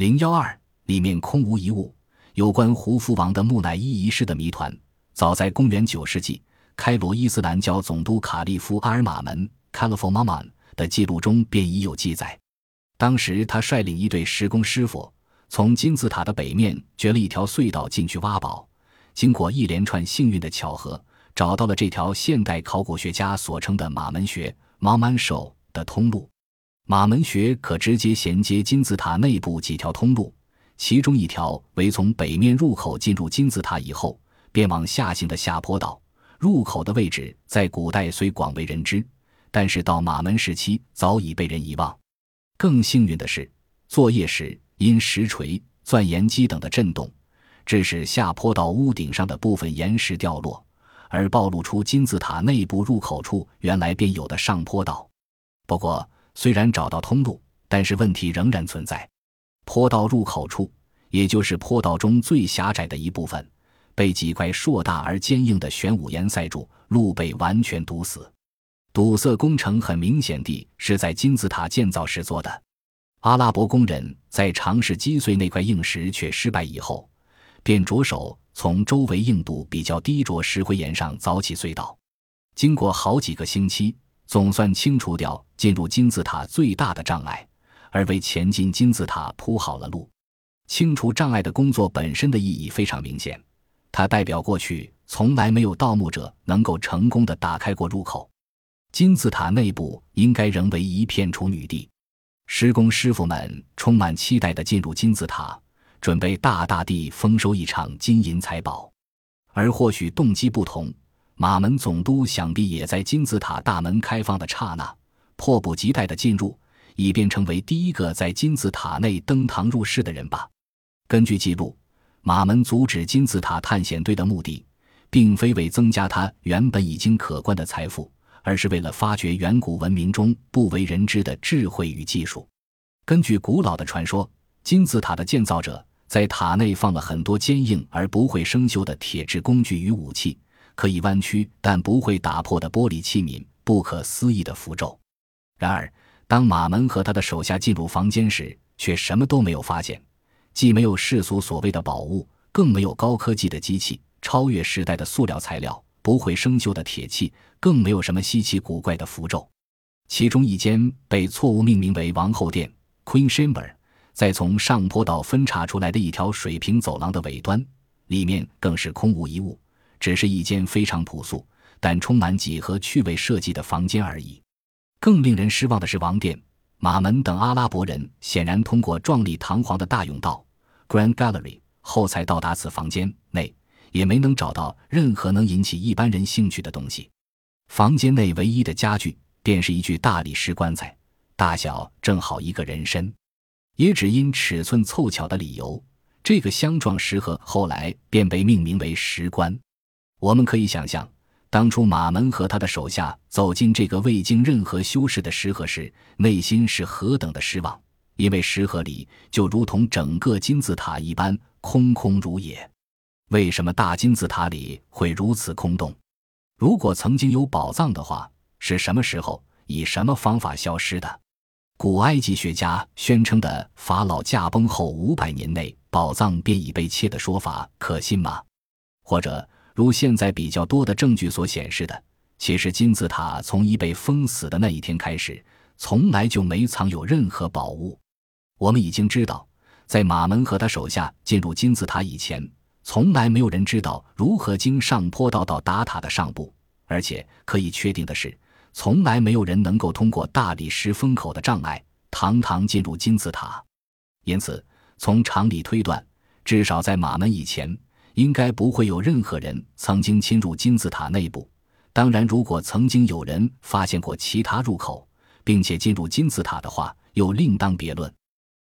零幺二里面空无一物。有关胡夫王的木乃伊遗失的谜团，早在公元九世纪，开罗伊斯兰教总督卡利夫阿尔马门 （Caliph Mamun） 的记录中便已有记载。当时他率领一队施工师傅，从金字塔的北面掘了一条隧道进去挖宝。经过一连串幸运的巧合，找到了这条现代考古学家所称的马门穴 （Mamunsh） 的通路。马门穴可直接衔接金字塔内部几条通路。其中一条为从北面入口进入金字塔以后，便往下行的下坡道。入口的位置在古代虽广为人知，但是到马门时期早已被人遗忘。更幸运的是，作业时因石锤、钻岩机等的震动，致使下坡道屋顶上的部分岩石掉落，而暴露出金字塔内部入口处原来便有的上坡道。不过，虽然找到通路，但是问题仍然存在。坡道入口处，也就是坡道中最狭窄的一部分，被几块硕大而坚硬的玄武岩塞住，路被完全堵死。堵塞工程很明显地是在金字塔建造时做的。阿拉伯工人在尝试击碎那块硬石却失败以后，便着手从周围硬度比较低着石灰岩上凿起隧道。经过好几个星期，总算清除掉进入金字塔最大的障碍。而为前进金字塔铺好了路，清除障碍的工作本身的意义非常明显，它代表过去从来没有盗墓者能够成功的打开过入口。金字塔内部应该仍为一片处女地，施工师傅们充满期待的进入金字塔，准备大大地丰收一场金银财宝。而或许动机不同，马门总督想必也在金字塔大门开放的刹那，迫不及待的进入。以便成为第一个在金字塔内登堂入室的人吧。根据记录，马门阻止金字塔探险队的目的，并非为增加他原本已经可观的财富，而是为了发掘远古文明中不为人知的智慧与技术。根据古老的传说，金字塔的建造者在塔内放了很多坚硬而不会生锈的铁制工具与武器，可以弯曲但不会打破的玻璃器皿，不可思议的符咒。然而。当马门和他的手下进入房间时，却什么都没有发现，既没有世俗所谓的宝物，更没有高科技的机器、超越时代的塑料材料、不会生锈的铁器，更没有什么稀奇古怪的符咒。其中一间被错误命名为王后殿 （Queen Chamber），在从上坡道分叉出来的一条水平走廊的尾端，里面更是空无一物，只是一间非常朴素但充满几何趣味设计的房间而已。更令人失望的是，王殿、马门等阿拉伯人显然通过壮丽堂皇的大甬道 （Grand Gallery） 后才到达此房间内，也没能找到任何能引起一般人兴趣的东西。房间内唯一的家具便是一具大理石棺材，大小正好一个人身。也只因尺寸凑巧的理由，这个镶状石盒后来便被命名为石棺。我们可以想象。当初马门和他的手下走进这个未经任何修饰的石盒时，内心是何等的失望！因为石盒里就如同整个金字塔一般空空如也。为什么大金字塔里会如此空洞？如果曾经有宝藏的话，是什么时候以什么方法消失的？古埃及学家宣称的法老驾崩后五百年内宝藏便已被窃的说法可信吗？或者？如现在比较多的证据所显示的，其实金字塔从一被封死的那一天开始，从来就没藏有任何宝物。我们已经知道，在马门和他手下进入金字塔以前，从来没有人知道如何经上坡道到达塔的上部，而且可以确定的是，从来没有人能够通过大理石封口的障碍，堂堂进入金字塔。因此，从常理推断，至少在马门以前。应该不会有任何人曾经侵入金字塔内部。当然，如果曾经有人发现过其他入口，并且进入金字塔的话，又另当别论。